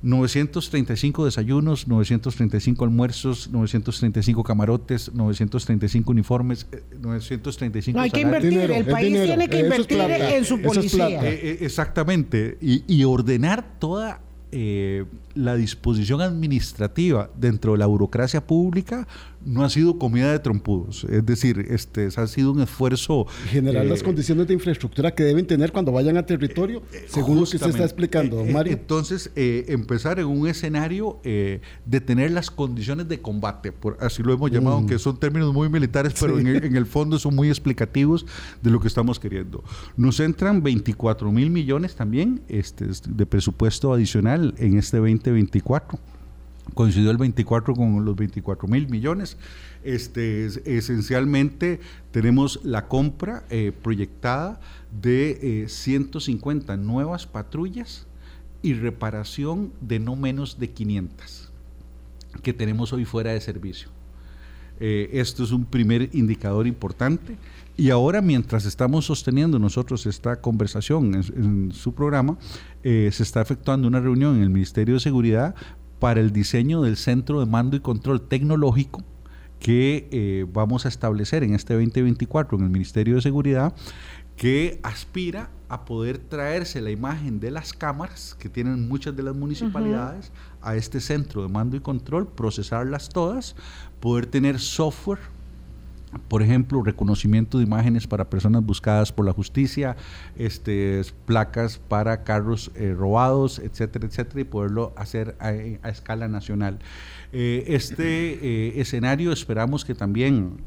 935 desayunos, 935 almuerzos, 935 camarotes, 935 uniformes, 935 No hay que invertir, el país tiene que invertir en su policía. exactamente, y, y ordenar toda eh, la disposición administrativa dentro de la burocracia pública no ha sido comida de trompudos. Es decir, este, ha sido un esfuerzo... Generar las eh, condiciones de infraestructura que deben tener cuando vayan a territorio, eh, según lo que se está explicando, Mario. Entonces, empezar en un escenario de tener las condiciones de combate, por, así lo hemos llamado, mm. aunque son términos muy militares, pero en, el, en, el, fondo son muy explicativos de lo que estamos queriendo. Nos entran 24 mil millones también este, de presupuesto adicional en este 2024 coincidió el 24 con los 24 mil millones. Este, esencialmente tenemos la compra eh, proyectada de 150 eh, nuevas patrullas y reparación de no menos de 500 que tenemos hoy fuera de servicio. Eh, esto es un primer indicador importante. Y ahora, mientras estamos sosteniendo nosotros esta conversación en, su programa, se está efectuando una reunión en el Ministerio de Seguridad para el diseño del centro de mando y control tecnológico que eh, vamos a establecer en este 2024 en el Ministerio de Seguridad, que aspira a poder traerse la imagen de las cámaras que tienen muchas de las municipalidades a este centro de mando y control, procesarlas todas, poder tener software por ejemplo, reconocimiento de imágenes para personas buscadas por la justicia, este, placas para carros eh, robados, etcétera, etcétera, y poderlo hacer a, escala nacional. Eh, este eh, escenario esperamos que también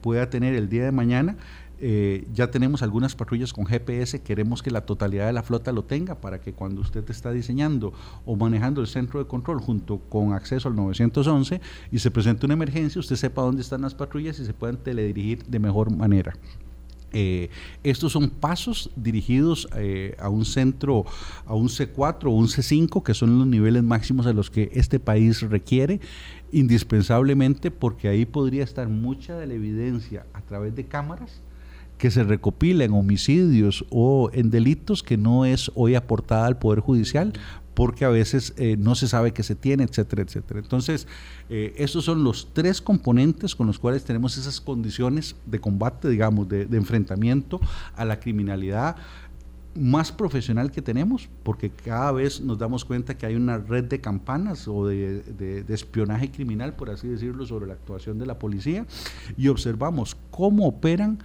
pueda tener el día de mañana eh, ya tenemos algunas patrullas con GPS, queremos que la totalidad de la flota lo tenga para que cuando usted está diseñando o manejando el centro de control junto con acceso al 911 y se presente una emergencia, usted sepa dónde están las patrullas y se puedan teledirigir de mejor manera. Eh, estos son pasos dirigidos eh, a un centro, a un C4 o un C5, que son los niveles máximos a los que este país requiere, indispensablemente porque ahí podría estar mucha de la evidencia a través de cámaras que se recopila en homicidios o en delitos que no es hoy aportada al Poder Judicial porque a veces eh, no se sabe que se tiene, etcétera, etcétera. Entonces, eh, estos son los tres componentes con los cuales tenemos esas condiciones de combate, digamos, de, enfrentamiento a la criminalidad más profesional que tenemos, porque cada vez nos damos cuenta que hay una red de campanas o de, de, espionaje criminal, por así decirlo, sobre la actuación de la policía, y observamos cómo operan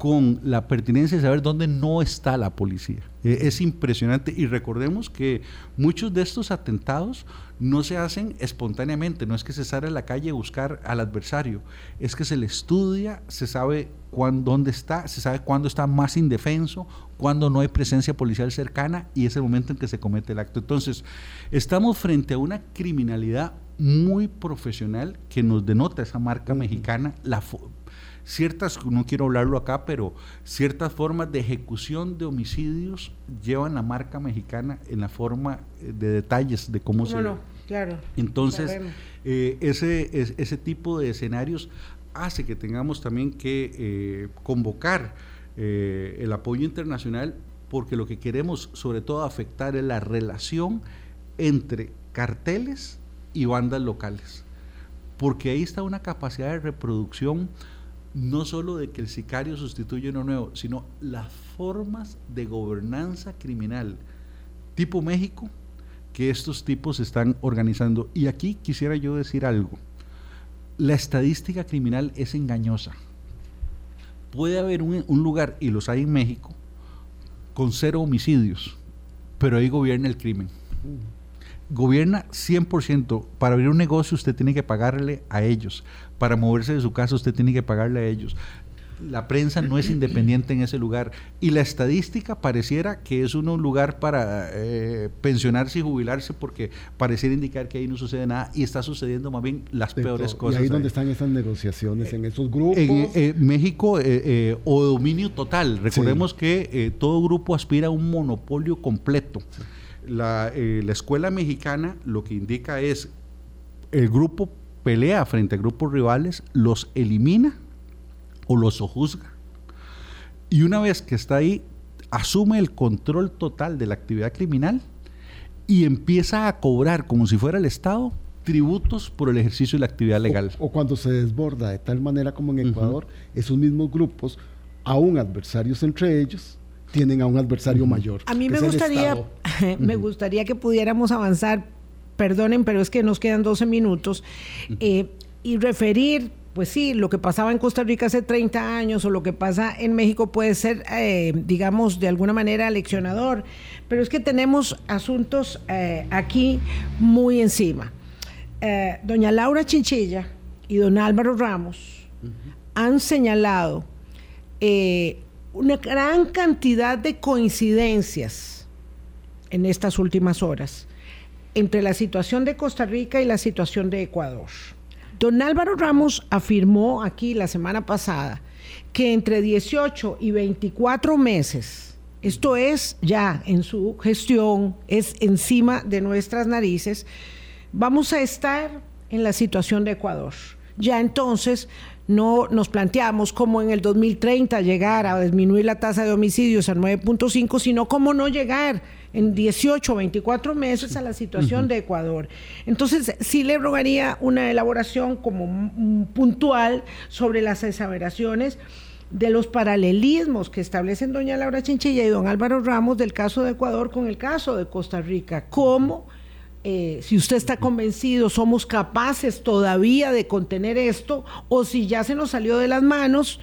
con la pertinencia de saber dónde no está la policía. Eh, es impresionante y recordemos que muchos de estos atentados no se hacen espontáneamente, no es que se sale a la calle a buscar al adversario, es que se le estudia, se sabe cuándo, dónde está, se sabe cuándo está más indefenso, cuándo no hay presencia policial cercana y es el momento en que se comete el acto. Entonces, estamos frente a una criminalidad muy profesional que nos denota esa marca mexicana, la, ciertas, no quiero hablarlo acá, pero ciertas formas de ejecución de homicidios llevan la marca mexicana en la forma eh, de detalles de cómo se... No, claro. Entonces, eh, ese, ese tipo de escenarios hace que tengamos también que eh, convocar el apoyo internacional porque lo que queremos sobre todo afectar es la relación entre carteles y bandas locales, porque ahí está una capacidad de reproducción no solo de que el sicario sustituye uno nuevo, sino las formas de gobernanza criminal tipo México que estos tipos están organizando. Y aquí quisiera yo decir algo. La estadística criminal es engañosa. Puede haber un, lugar, y los hay en México, con cero homicidios, pero ahí gobierna el crimen. Gobierna 100%. Para abrir un negocio usted tiene que pagarle a ellos para moverse de su casa usted tiene que pagarle a ellos. La prensa no es independiente en ese lugar y la estadística pareciera que es un lugar para eh, pensionarse y jubilarse porque pareciera indicar que ahí no sucede nada y está sucediendo más bien las peores cosas. ¿Y ahí, donde están esas negociaciones, en esos grupos? En eh, México eh, o dominio total. Recordemos que todo grupo aspira a un monopolio completo. La, la escuela mexicana lo que indica es el grupo pelea frente a grupos rivales, los elimina o los sojuzga. Y una vez que está ahí, asume el control total de la actividad criminal y empieza a cobrar como si fuera el Estado tributos por el ejercicio de la actividad legal. O, cuando se desborda de tal manera como en Ecuador, esos mismos grupos, aún adversarios entre ellos, tienen a un adversario mayor. A mí me gustaría, me gustaría que pudiéramos avanzar perdonen, pero es que nos quedan 12 minutos, eh, y referir, pues sí, lo que pasaba en Costa Rica hace 30 años o lo que pasa en México puede ser, eh, digamos, de alguna manera leccionador, pero es que tenemos asuntos eh, aquí muy encima. doña Laura Chinchilla y don Álvaro Ramos han señalado una gran cantidad de coincidencias en estas últimas horas entre la situación de Costa Rica y la situación de Ecuador. Don Álvaro Ramos afirmó aquí la semana pasada que entre 18 y 24 meses, esto es ya en su gestión, es encima de nuestras narices, vamos a estar en la situación de Ecuador. Ya entonces no nos planteamos cómo en el 2030 llegar a disminuir la tasa de homicidios a 9.5, sino cómo no llegar en 18 o 24 meses a la situación de Ecuador. Entonces, sí le rogaría una elaboración como puntual sobre las exageraciones de los paralelismos que establecen doña Laura Chinchilla y don Álvaro Ramos del caso de Ecuador con el caso de Costa Rica. ¿Cómo? Eh, si usted está convencido, somos capaces todavía de contener esto, o si ya se nos salió de las manos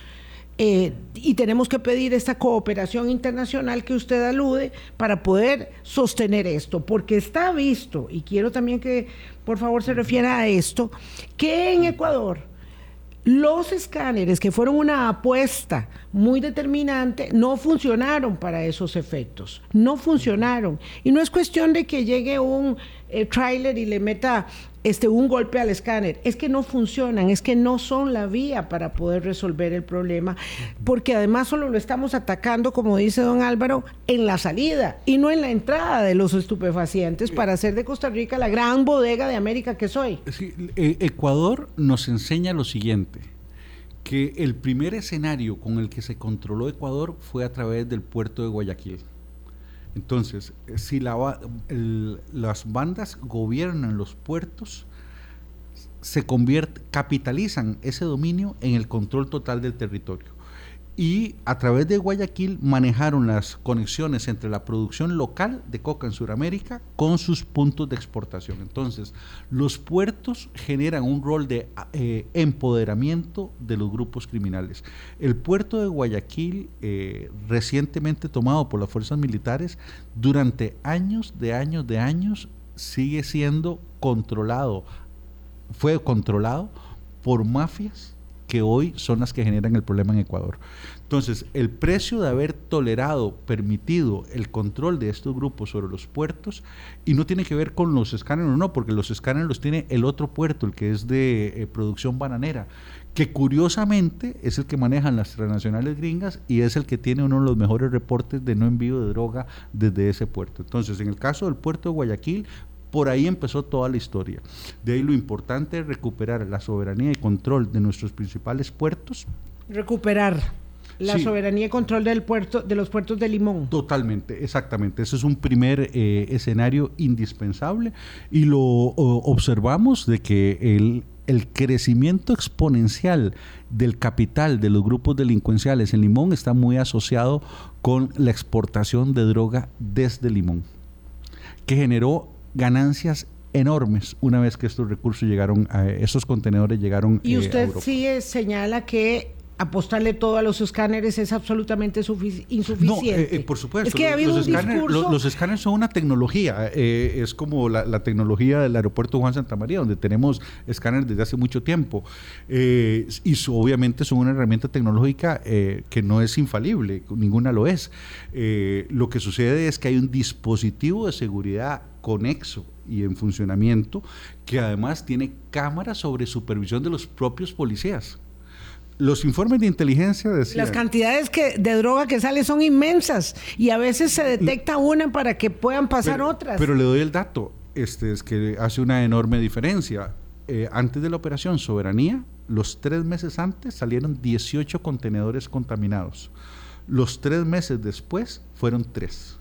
eh, y tenemos que pedir esta cooperación internacional que usted alude para poder sostener esto, porque está visto, y quiero también que por favor se refiera a esto, que en Ecuador Los escáneres, que fueron una apuesta muy determinante, no funcionaron para esos efectos. No funcionaron. Y no es cuestión de que llegue un eh, tráiler y le meta este, un golpe al escáner. Es que no funcionan, es que no son la vía para poder resolver el problema, porque además solo lo estamos atacando, como dice don Álvaro, en la salida y no en la entrada de los estupefacientes para hacer de Costa Rica la gran bodega de América que soy. Eh, Ecuador nos enseña lo siguiente que el primer escenario con el que se controló Ecuador fue a través del puerto de Guayaquil. Entonces, si las bandas gobiernan los puertos, se capitalizan ese dominio en el control total del territorio y a través de Guayaquil manejaron las conexiones entre la producción local de coca en Sudamérica con sus puntos de exportación. Entonces, los puertos generan un rol de eh, empoderamiento de los grupos criminales. El puerto de Guayaquil, eh, recientemente tomado por las fuerzas militares, durante años, de años, de años, sigue siendo controlado, fue controlado por mafias que hoy son las que generan el problema en Ecuador. Entonces, el precio de haber tolerado, permitido el control de estos grupos sobre los puertos, y no tiene que ver con los escáneres o no, porque los escáneres los tiene el otro puerto, el que es de eh, producción bananera, que curiosamente es el que manejan las transnacionales gringas y es el que tiene uno de los mejores reportes de no envío de droga desde ese puerto. Entonces, en el caso del puerto de Guayaquil, por ahí empezó toda la historia. De ahí lo importante es recuperar la soberanía y control de nuestros principales puertos. Recuperar la soberanía y control del puerto, de los puertos de Limón. Totalmente, exactamente. Ese es un primer eh, escenario indispensable y lo observamos de que el, el crecimiento exponencial del capital de los grupos delincuenciales en Limón está muy asociado con la exportación de droga desde Limón, que generó ganancias enormes una vez que estos recursos llegaron, a, esos contenedores llegaron. Y eh, usted sí señala que apostarle todo a los escáneres es absolutamente insuficiente. No, eh, por supuesto. Es que los, escáneres, son una tecnología. Eh, es como la, tecnología del aeropuerto Juan Santa María, donde tenemos escáneres desde hace mucho tiempo. y obviamente son una herramienta tecnológica que no es infalible, ninguna lo es. lo que sucede es que hay un dispositivo de seguridad conexo y en funcionamiento, que además tiene cámaras sobre supervisión de los propios policías. Los informes de inteligencia decían... Las cantidades que, de droga que sale son inmensas y a veces se detecta una para que puedan pasar otras. Pero le doy el dato, este es que hace una enorme diferencia. Eh, antes de la operación Soberanía, los tres meses antes salieron 18 contenedores contaminados. Los tres meses después fueron tres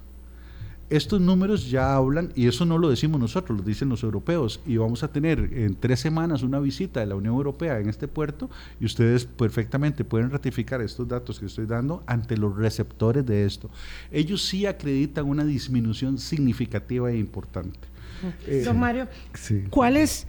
estos números ya hablan, y eso no lo decimos nosotros, lo dicen los europeos, y vamos a tener en tres semanas una visita de la Unión Europea en este puerto, y ustedes perfectamente pueden ratificar estos datos que estoy dando ante los receptores de esto. Ellos sí acreditan una disminución significativa e importante. Don Mario, ¿cuál es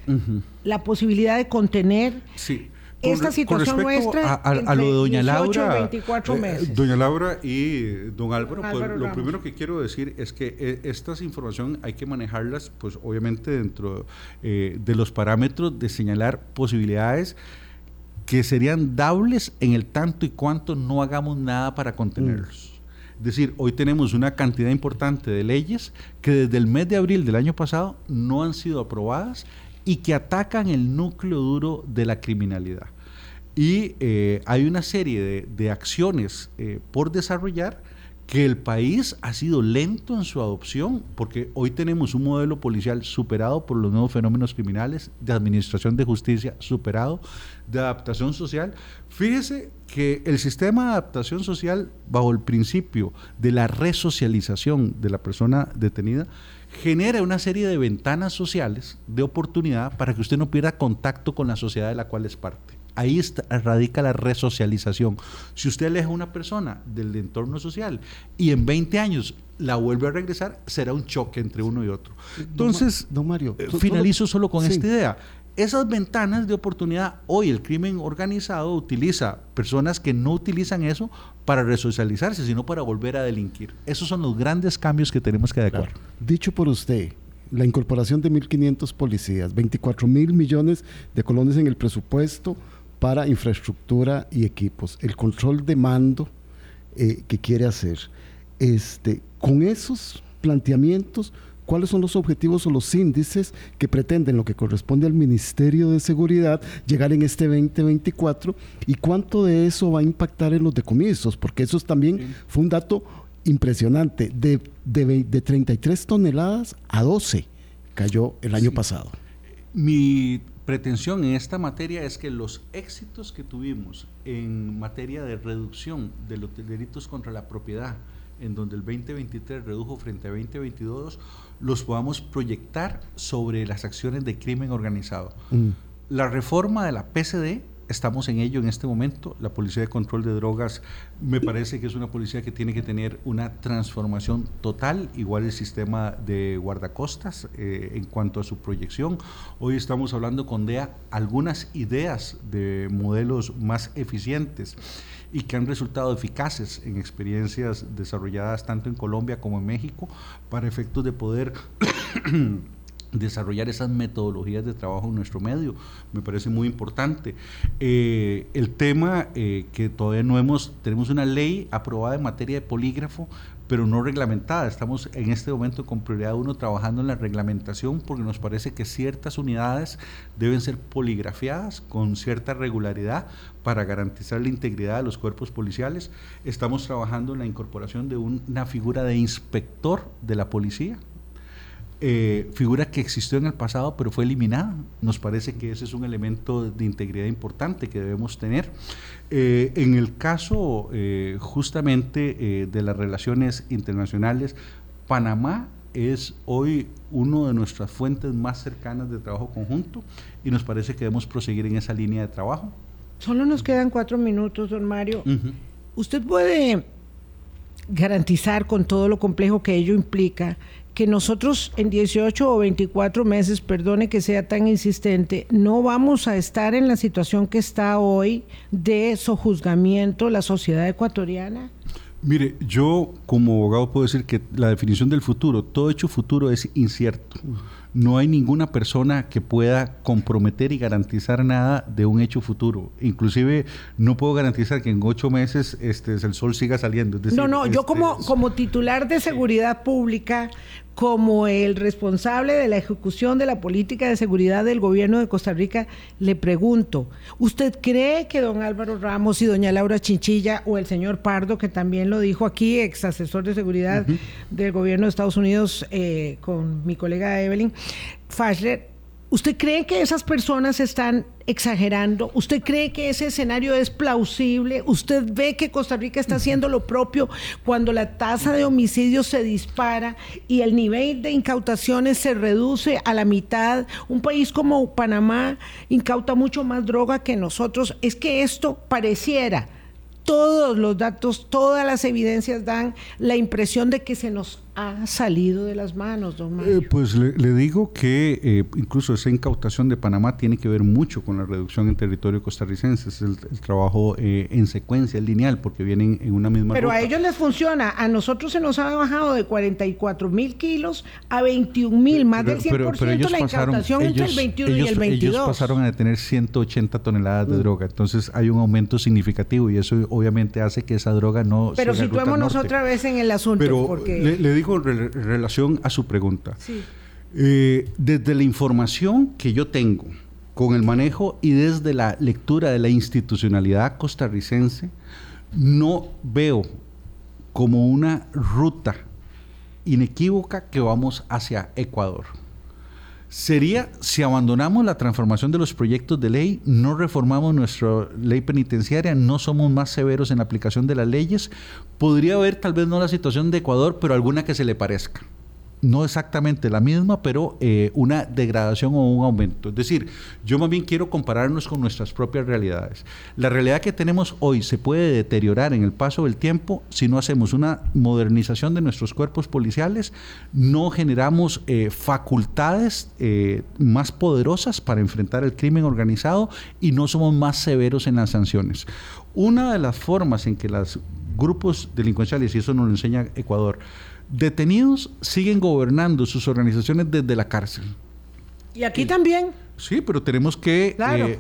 la posibilidad de contener sí esta situación nuestra a, lo de doña Laura, eh, doña Laura y don Álvaro, pues, lo primero que quiero decir es que eh, estas información hay que manejarlas, pues obviamente dentro eh, de los parámetros de señalar posibilidades que serían dables en el tanto y cuanto no hagamos nada para contenerlos. Es decir, hoy tenemos una cantidad importante de leyes que desde el mes de abril del año pasado no han sido aprobadas y que atacan el núcleo duro de la criminalidad. Y eh, hay una serie de, acciones eh, por desarrollar que el país ha sido lento en su adopción, porque hoy tenemos un modelo policial superado por los nuevos fenómenos criminales, de administración de justicia superado, de adaptación social. Fíjese que el sistema de adaptación social, bajo el principio de la resocialización de la persona detenida, genera una serie de ventanas sociales de oportunidad para que usted no pierda contacto con la sociedad de la cual es parte. Ahí radica la resocialización. Si usted aleja a una persona del entorno social y en 20 años la vuelve a regresar, será un choque entre uno y otro. Entonces, don, Mario, eh, finalizo solo con esta idea. Esas ventanas de oportunidad, hoy el crimen organizado utiliza personas que no utilizan eso para resocializarse, sino para volver a delinquir. Esos son los grandes cambios que tenemos que adecuar. Dicho por usted, la incorporación de 1.500 policías, 24 mil millones de colones en el presupuesto para infraestructura y equipos, el control de mando eh, que quiere hacer. Este, con esos planteamientos, cuáles son los objetivos o los índices que pretenden lo que corresponde al Ministerio de Seguridad llegar en este 2024 y cuánto de eso va a impactar en los decomisos, porque eso también fue un dato impresionante, de, de, 33 toneladas a 12 cayó el año pasado. Mi pretensión en esta materia es que los éxitos que tuvimos en materia de reducción de los delitos contra la propiedad, en donde el 2023 redujo frente a 2022, los podamos proyectar sobre las acciones de crimen organizado. Mm. La reforma de la PCD estamos en ello en este momento. La Policía de Control de Drogas me parece que es una policía que tiene que tener una transformación total, igual el sistema de guardacostas eh, en cuanto a su proyección. Hoy estamos hablando con DEA algunas ideas de modelos más eficientes y que han resultado eficaces en experiencias desarrolladas tanto en Colombia como en México para efectos de poder desarrollar esas metodologías de trabajo en nuestro medio. Me parece muy importante. Eh, el tema eh, que todavía no hemos, tenemos una ley aprobada en materia de polígrafo, pero no reglamentada. Estamos en este momento con prioridad uno trabajando en la reglamentación porque nos parece que ciertas unidades deben ser poligrafiadas con cierta regularidad para garantizar la integridad de los cuerpos policiales. Estamos trabajando en la incorporación de una figura de inspector de la policía, eh, figura que existió en el pasado pero fue eliminada. Nos parece que ese es un elemento de integridad importante que debemos tener. Eh, en el caso eh, justamente de las relaciones internacionales, Panamá es hoy una de nuestras fuentes más cercanas de trabajo conjunto y nos parece que debemos proseguir en esa línea de trabajo. Solo nos quedan cuatro minutos, don Mario. ¿Usted puede garantizar con todo lo complejo que ello implica que nosotros en 18 o 24 meses, perdone que sea tan insistente, no vamos a estar en la situación que está hoy de sojuzgamiento la sociedad ecuatoriana? Mire, yo como abogado puedo decir que la definición del futuro, todo hecho futuro es incierto. No hay ninguna persona que pueda comprometer y garantizar nada de un hecho futuro. Inclusive no puedo garantizar que en ocho meses este, el sol siga saliendo. no, no, yo como, este, como titular de seguridad pública como el responsable de la ejecución de la política de seguridad del gobierno de Costa Rica, le pregunto, ¿usted cree que don Álvaro Ramos y doña Laura Chinchilla o el señor Pardo, que también lo dijo aquí, ex asesor de seguridad del gobierno de Estados Unidos eh, con mi colega Evelyn Fashler, ¿Usted cree que esas personas están exagerando? ¿Usted cree que ese escenario es plausible? ¿Usted ve que Costa Rica está haciendo lo propio cuando la tasa de homicidios se dispara y el nivel de incautaciones se reduce a la mitad? Un país como Panamá incauta mucho más droga que nosotros. Es que esto pareciera, todos los datos, todas las evidencias dan la impresión de que se nos ha salido de las manos, don Mario? Eh, pues le, digo que eh, incluso esa incautación de Panamá tiene que ver mucho con la reducción en territorio costarricense. Es el, trabajo eh, en secuencia, lineal, porque vienen en una misma Pero a ellos les funciona. A nosotros se nos ha bajado de 44 mil kilos a 21 mil, más del 100% la incautación entre el 21 y el 22. Ellos pasaron a tener 180 toneladas de mm. droga. Entonces hay un aumento significativo y eso obviamente hace que esa droga no... Pero situémonos otra vez en el asunto. Pero porque... le digo con relación a su pregunta. Eh, desde la información que yo tengo con el manejo y desde la lectura de la institucionalidad costarricense, no veo como una ruta inequívoca que vamos hacia Ecuador. Sería si abandonamos la transformación de los proyectos de ley, no reformamos nuestra ley penitenciaria, no somos más severos en la aplicación de las leyes, podría haber tal vez no la situación de Ecuador, pero alguna que se le parezca no exactamente la misma, pero eh, una degradación o un aumento. Es decir, yo más bien quiero compararnos con nuestras propias realidades. La realidad que tenemos hoy se puede deteriorar en el paso del tiempo si no hacemos una modernización de nuestros cuerpos policiales, no generamos eh, facultades eh, más poderosas para enfrentar el crimen organizado y no somos más severos en las sanciones. Una de las formas en que los grupos delincuenciales, y eso nos lo enseña Ecuador, detenidos siguen gobernando sus organizaciones desde la cárcel. Y aquí también. Sí, pero tenemos que eh,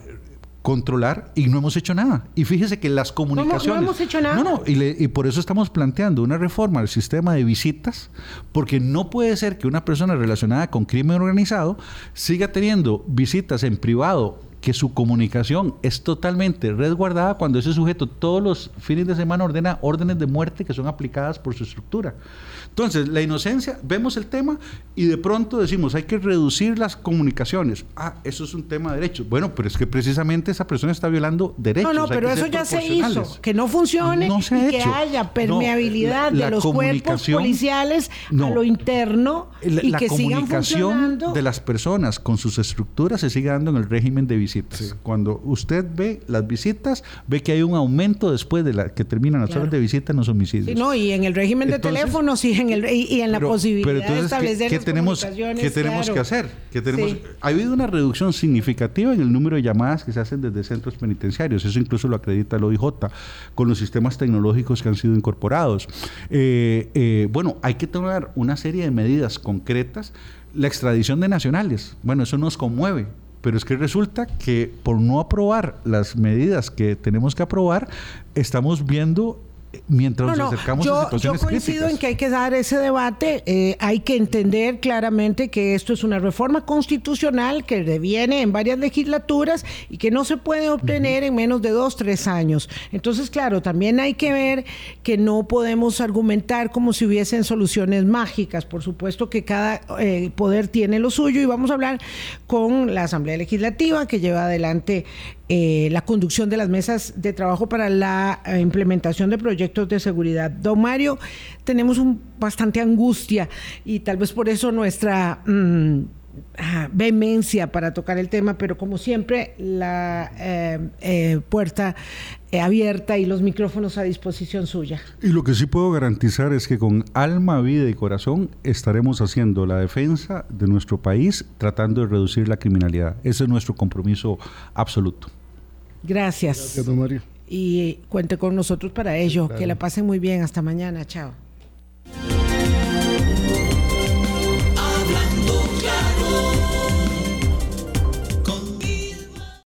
controlar y no hemos hecho nada. Y fíjese que las comunicaciones... No, hemos hecho nada. No, no, y, y, por eso estamos planteando una reforma al sistema de visitas, porque no puede ser que una persona relacionada con crimen organizado siga teniendo visitas en privado que su comunicación es totalmente resguardada cuando ese sujeto todos los fines de semana ordena órdenes de muerte que son aplicadas por su estructura. Entonces, la inocencia, vemos el tema y de pronto decimos, hay que reducir las comunicaciones. Ah, eso es un tema de derechos. Bueno, pero es que precisamente esa persona está violando derechos. No, no, pero eso ya se hizo. Que no funcione y que haya permeabilidad de los cuerpos policiales a lo interno y la que comunicación de las personas con sus estructuras se sigue dando en el régimen de visitas. Cuando usted ve las visitas, ve que hay un aumento después de la que terminan las horas de visita en los homicidios. no, y en el régimen de teléfono sí y, en la posibilidad de establecer ¿qué, tenemos, ¿qué tenemos que hacer? ¿Qué tenemos, Ha habido una reducción significativa en el número de llamadas que se hacen desde centros penitenciarios. Eso incluso lo acredita el OIJ con los sistemas tecnológicos que han sido incorporados. Eh, eh, bueno, hay que tomar una serie de medidas concretas. La extradición de nacionales, bueno, eso nos conmueve pero es que resulta que por no aprobar las medidas que tenemos que aprobar, estamos viendo mientras nos acercamos yo, a situaciones Yo coincido en que hay que dar ese debate. Eh, hay que entender claramente que esto es una reforma constitucional que deviene en varias legislaturas y que no se puede obtener en menos de dos, tres años. Entonces, claro, también hay que ver que no podemos argumentar como si hubiesen soluciones mágicas. Por supuesto que cada eh, poder tiene lo suyo y vamos a hablar con la Asamblea Legislativa que lleva adelante eh, la conducción de las mesas de trabajo para la eh, implementación de proyectos de seguridad. Don Mario, tenemos un, bastante angustia y tal vez por eso nuestra... Mm, ah, vehemencia para tocar el tema, pero como siempre, la eh, puerta abierta y los micrófonos a disposición suya. Y lo que sí puedo garantizar es que con alma, vida y corazón estaremos haciendo la defensa de nuestro país tratando de reducir la criminalidad. Ese es nuestro compromiso absoluto. Gracias. Gracias, don Mario. Y cuente con nosotros para ello. Que la pasen muy bien. Hasta mañana. Chao.